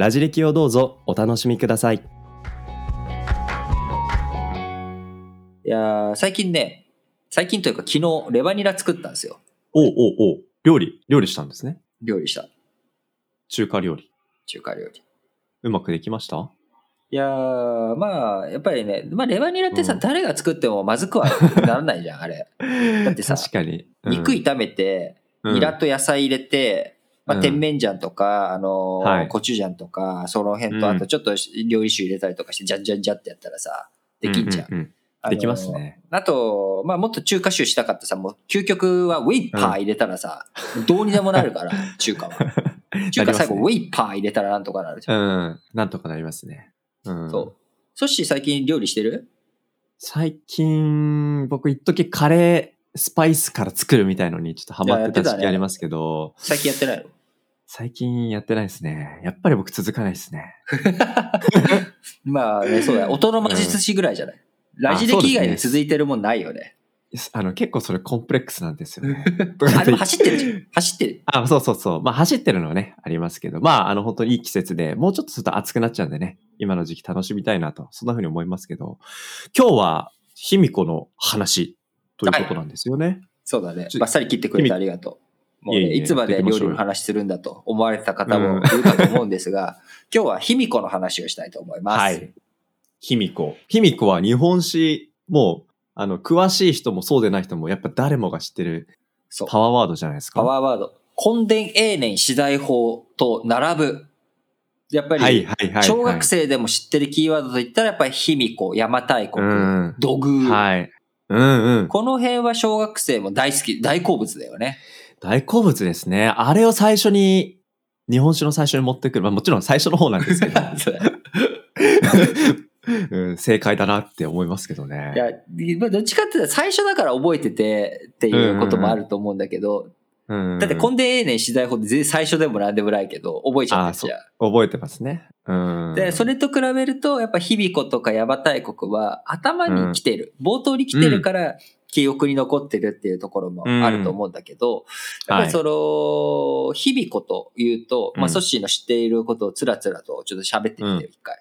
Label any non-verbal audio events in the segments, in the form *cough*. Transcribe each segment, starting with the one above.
ラジ歴をどうぞお楽しみください。いやー最近ね最近というか昨日レバニラ作ったんですよ。おうおうおう。料理、料理したんですね。料理した。中華料理。中華料理。うまくできました？いやーまあやっぱりね、まあ、レバニラってさ、うん。誰が作ってもまずくはならないじゃんあれ。*laughs* だってさ確かに。うん。肉炒めて、うん。ニラと野菜入れて、まあ、うん甜麺醤とか、あのーはいコチュジャンとか、その辺と、うんあとちょっと料理酒入れたりとかして、じゃんじゃんじゃんってやったらさ、できんじゃん。うううあのーできますね。あと、まあ、もっと中華酒したかったさ、もう究極はウェイパー入れたらさ、どうにでもなるから、*laughs* 中華は。*laughs* 中華最後、ウェイパー入れたらなんとかなるじゃん。うん。なんとかなりますね。うん。そう。そして最近料理してる？最近、僕一時カレー、スパイスから作るみたいのにちょっとハマってた時期ありますけど、最近やってないの？最近やってないですね。やっぱり僕続かないですね。*laughs* まあね、そうだよ。音の魔術師ぐらいじゃない、ラジ歴以外で続いてるもんないよね。あの、結構それコンプレックスなんですよね。あ、でも走ってるじゃん。走ってる。あ、そうそうそう。まあ走ってるのはね、ありますけど、まああの本当にいい季節で、もうちょっとすると暑くなっちゃうんでね、今の時期楽しみたいなと、そんな風に思いますけど、今日は卑弥呼の話ということなんですよね。そうだねバッサリ切ってくれてありがとう。もうね、いつまで料理の話するんだと思われてた方もいるかと思うんですが、*laughs* 今日は卑弥呼の話をしたいと思います。はい。卑弥呼。卑弥呼は日本史、もう、あの、詳しい人もそうでない人も、やっぱ誰もが知ってる。パワーワードじゃないですか。パワーワード。根伝永年資材法と並ぶ。やっぱり。小学生でも知ってるキーワードといったら、やっぱり卑弥呼、邪馬台国、うん。土偶、はい。うんうん。この辺は小学生も大好き、大好物だよね。大好物ですね。あれを最初に、日本史の最初に持ってくる。まあもちろん最初の方なんですけど、*laughs* そ *laughs* うん、正解だなって思いますけどね。いや、まあどっちかって最初だから覚えててっていうこともあると思うんだけど、うん、だって根伝永年資材法って最初でもなんでもないけど、覚えちゃってるじゃん。覚えてますね。うん。で、それと比べると、やっぱ卑弥呼とか邪馬台国は頭に来てる。冒頭に来てるから、記憶に残ってるっていうところもあると思うんだけど、やっぱりその、卑弥呼というと、まあ、うんソッシーの知っていることをつらつらとちょっと喋ってみてよ、一回。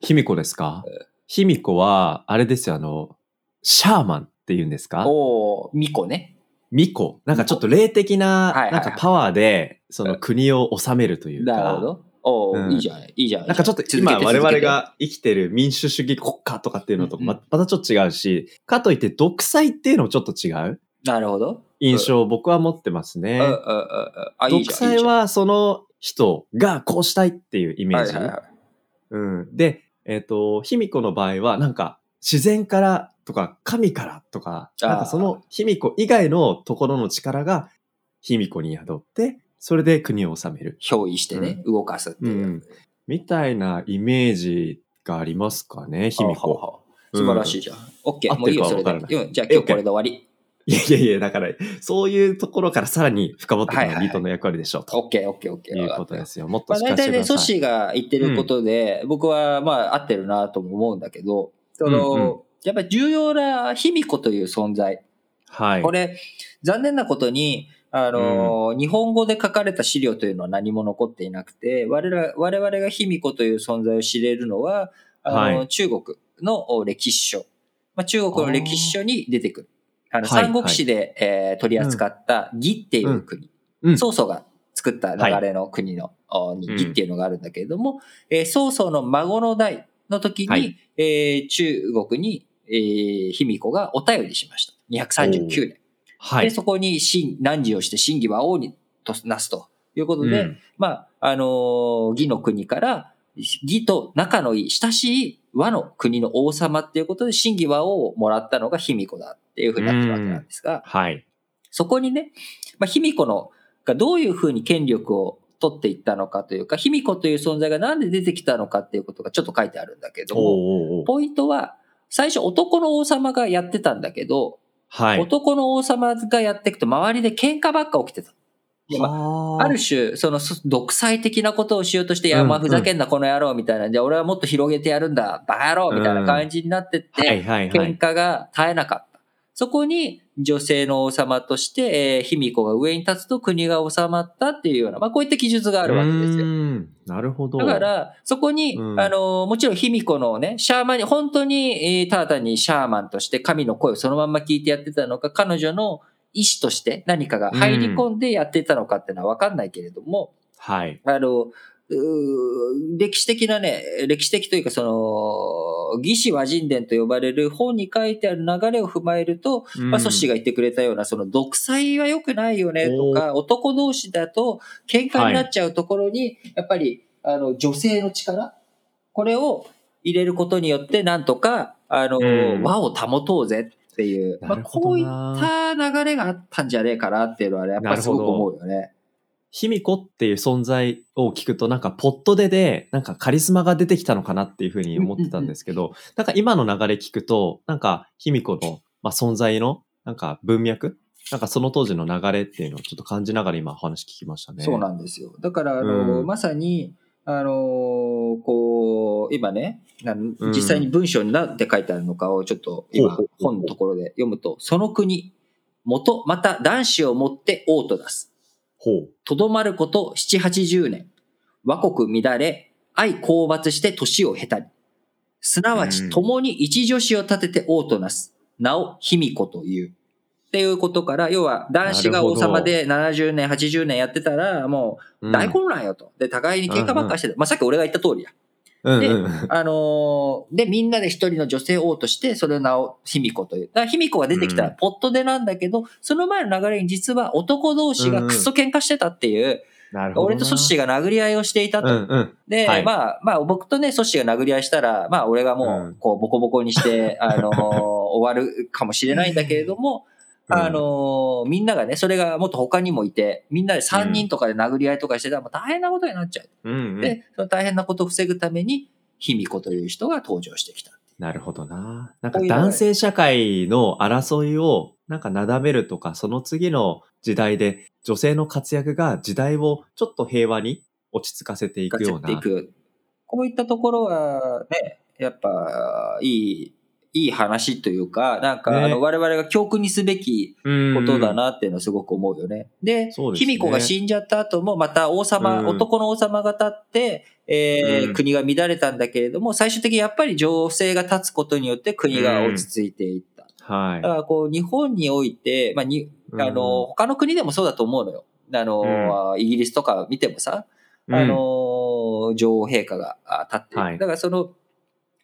卑弥呼ですか？うん卑弥呼は、あれですよ、あの、シャーマンって言うんですか？おー、巫女ね。巫女。なんかちょっと霊的な、はいはいはいなんかパワーで、その国を治めるというか。なるほど。おー、うんいいじゃない。いいじゃない。なんかちょっと今我々。が生きてる民主主義国家とかっていうのとままたちょっと違うし、かといって独裁っていうのもちょっと違うてなるほど。印象を僕は持ってますね。うんうんうんうんあ、いい独じゃん。いいじゃん裁はその人がこうしたいっていうイメージ。はいはいはい。うん、で、えっ、と、卑弥呼の場合はなんか自然からとか神からとか、なんかその卑弥呼以外のところの力が卑弥呼に宿って、それで国を治める。憑依してね、動かすっていう。うんみたいなイメージがありますかね、卑弥呼。素晴らしいじゃん。オッケー、合ってるかもういいよ、それで。じゃあ今日これで終わり。いやいやいや、だから、そういうところからさらに深掘っていくのがリートの役割でしょう、とオッケー、オッケー、オッケー。いうことですよ。もっと大体ね。ソシーが言ってることで、僕はまあ合ってるなとも思うんだけど、その、うんうんやっぱり重要な卑弥呼という存在。はい。これ、残念なことに、あの、日本語で書かれた資料というのは何も残っていなくて、我々我々が卑弥呼という存在を知れるのは、あの、はい中国の歴史書。まあ、中国の歴史書に出てくる。あの、はい三国志で、えー取り扱った義っていう国。うん曹操が作った流れの国の、おにうん義っていうのがあるんだけれども、えー曹操の孫の代の時に、はいえー中国に、えー卑弥呼がお便りしました。239年。で、はい。そこに真、汝をして真偽は王にとなすということで、うんまあ、あのー義の国から、義と仲のいい、親しい和の国の王様っていうことで、真偽和王をもらったのが卑弥呼だっていうふうになってるわけなんですが、はい。そこにね、まあ、卑弥呼のがどういうふうに権力を取っていったのかというか、卑弥呼という存在がなんで出てきたのかっていうことがちょっと書いてあるんだけども、ポイントは、最初男の王様がやってたんだけど、はい、男の王様がやっていくと周りで喧嘩ばっか起きてた。まあ、ある種、その独裁的なことをしようとして、いや、まあ、ふざけんな、この野郎みたいな。じゃあ、俺はもっと広げてやるんだ、バカ野郎みたいな感じになってって、喧嘩が絶えなかった。そこに、女性の王様として、えー、卑弥呼が上に立つと国が治まったっていうような、まあ、こういった記述があるわけですよ。なるほど。だから、そこに、うん、あの、もちろん卑弥呼のね、シャーマンに、本当に、えー、ただ単にシャーマンとして神の声をそのまんま聞いてやってたのか、彼女の意思として何かが入り込んでやっていたのかっていうのはわかんないけれども、はい。あの、歴史的なね、歴史的というかその、義士和人伝と呼ばれる本に書いてある流れを踏まえると、うん、まあ、ソッシーが言ってくれたような、その独裁は良くないよねとか、男同士だと喧嘩になっちゃうところに、はい、やっぱり、あの、女性の力これを入れることによって、なんとか、あの、うん、和を保とうぜっていう、まあ、こういった流れがあったんじゃねえかなっていうのはね、やっぱりすごく思うよね。卑弥呼っていう存在を聞くと、なんかポットでで、なんかカリスマが出てきたのかなっていうふうに思ってたんですけど、なんか今の流れ聞くと、なんか卑弥呼の、まあ、存在の、なんか文脈なんかその当時の流れっていうのをちょっと感じながら今お話聞きましたね。そうなんですよ。だから、あの、うん、まさに、あのー、こう、今ね、実際に文章に何て書いてあるのかをちょっと今本のところで読むと、その国、元、また男子をもって王と出す。とどまること七八十年。和国乱れ、愛討伐して年を経たり。すなわち共に一女子を立てて王となす。名を卑弥呼という。っていうことから、要は男子が王様で70年、80年やってたら、もう大混乱よと。で、互いに喧嘩ばっかしてた。まあ、さっき俺が言った通りや。で、あのー、で、みんなで一人の女性王として、それを名を卑弥呼という。だから卑弥呼が出てきたらポットでなんだけど、その前の流れに実は男同士がクソ喧嘩してたっていう、俺とソッシーが殴り合いをしていたと。うんうん、で、はい、まあ、まあ、僕とね、ソッシーが殴り合いしたら、まあ、俺がもう、こう、ボコボコにして、あのー、*laughs* 終わるかもしれないんだけれども、あのー、みんながね、それがもっと他にもいて、みんなで3人とかで殴り合いとかしてたら、もう大変なことになっちゃう。うんうん、で、その大変なことを防ぐために、卑弥呼という人が登場してきた。なるほどな。なんか男性社会の争いをなんかなだめるとか、その次の時代で女性の活躍が時代をちょっと平和に落ち着かせていくような。こういったところはね、やっぱいいいい話というか、なんか、あの、我々が教訓にすべきことだなっていうのはすごく思うよね。で、卑弥呼が死んじゃった後も、また王様、男の王様が立って、えー、国が乱れたんだけれども、最終的にやっぱり情勢が立つことによって国が落ち着いていった。はい。だからこう、日本において、まあ、に、あの、他の国でもそうだと思うのよ。あの、イギリスとか見てもさ、あの、女王陛下が立っている。だからその、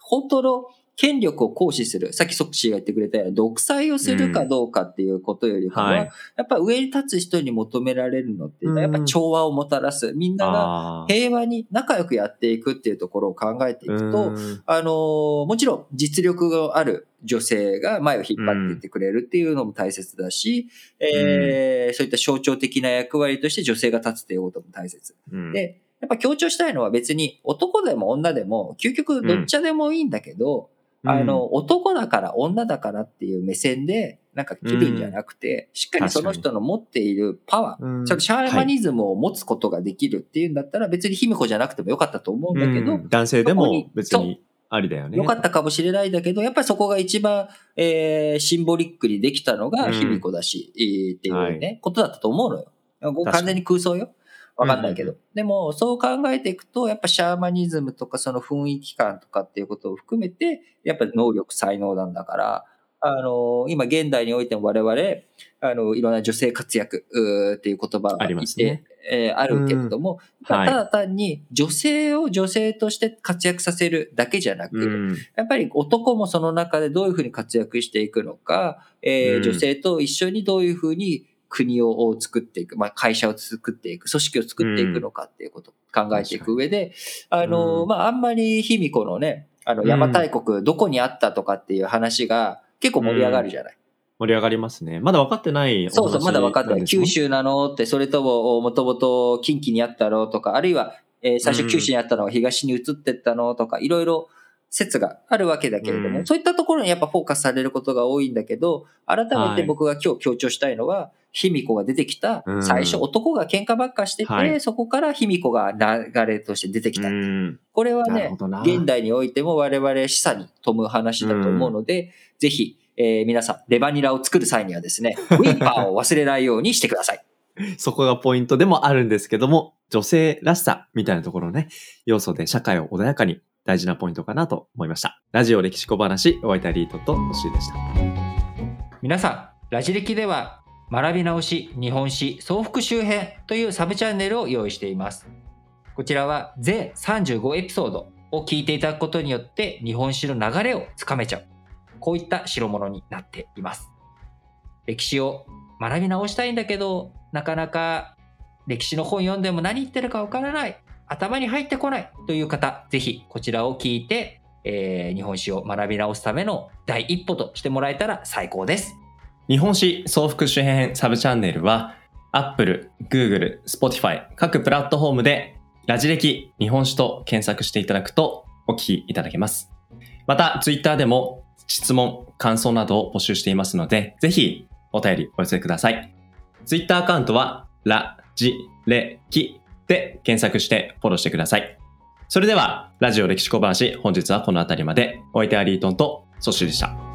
本当の権力を行使する、さっきソッシーが言ってくれたような独裁をするかどうかっていうことよりかは、うんはい、やっぱ上に立つ人に求められるのってやっぱ調和をもたらす。みんなが平和に仲良くやっていくっていうところを考えていくと、あの、もちろん実力がある女性が前を引っ張っていってくれるっていうのも大切だし、うん、えー、そういった象徴的な役割として女性が立つっていうことも大切。うん、で、やっぱ強調したいのは別に男でも女でも究極どっちでもいいんだけど、あの、男だから女だからっていう目線で、なんか切るんじゃなくて、しっかりその人の持っているパワー、ちょっとシャーマニズムを持つことができるっていうんだったら、別に卑弥呼じゃなくてもよかったと思うんだけど、男性でも別にありだよね。よかったかもしれないんだけど、やっぱりそこが一番、えー、シンボリックにできたのが卑弥呼だし、うん、っていうね、はい、ことだったと思うのよ。完全に空想よ。わかんないけど。うん、でも、そう考えていくと、やっぱシャーマニズムとかその雰囲気感とかっていうことを含めて、やっぱ能力、才能なんだから、あの、今現代においても我々、あの、いろんな女性活躍っていう言葉がありますね。えー、あるけれども、うん。はい、ただ単に女性を女性として活躍させるだけじゃなく、うん、やっぱり男もその中でどういうふうに活躍していくのか、えー、女性と一緒にどういうふうに国を作っていく、まあ、会社を作っていく、組織を作っていくのかっていうことを考えていく上で、うん、あの、まあ、あんまり卑弥呼のね、あの、邪馬台国どこにあったとかっていう話が結構盛り上がるじゃない。盛り上がりますね。まだ分かってないそうそう、まだ分かってない。九州なのって、それとも、もともと近畿にあったのとか、あるいは、えー、最初九州にあったのが東に移ってったのとか、いろいろ説があるわけだけれども、うん、そういったところにやっぱフォーカスされることが多いんだけど、改めて僕が今日強調したいのは、卑弥呼が出てきた、最初男が喧嘩ばっかしてて、はい、そこから卑弥呼が流れとして出てきた。これはね、現代においても我々示唆に富む話だと思うので、ぜひ、えー、皆さん、レバニラを作る際にはですね、*laughs* ウィーパーを忘れないようにしてください。そこがポイントでもあるんですけども、女性らしさみたいなところね、要素で社会を穏やかに大事なポイントかなと思いました。ラジオ歴史小話、お会いいたリートとおしでした。皆さん、ラジ歴では、学び直し日本史総復習編というサブチャンネルを用意しています。こちらは全35エピソードを聞いていただくことによって日本史の流れをつかめちゃう。こういった代物になっています。歴史を学び直したいんだけど、なかなか歴史の本読んでも何言ってるかわからない。頭に入ってこないという方、ぜひこちらを聞いて、えー、日本史を学び直すための第一歩としてもらえたら最高です。日本史総復習編サブチャンネルは、Apple、Google、Spotify 各プラットフォームでラジ歴日本史と検索していただくとお聞きいただけます。また、Twitter でも質問、感想などを募集していますので、ぜひお便りお寄せください。Twitter アカウントは、ラジレキで検索してフォローしてください。それでは、ラジオ歴史小話、本日はこの辺りまで。お相手はリートンとソッシュでした。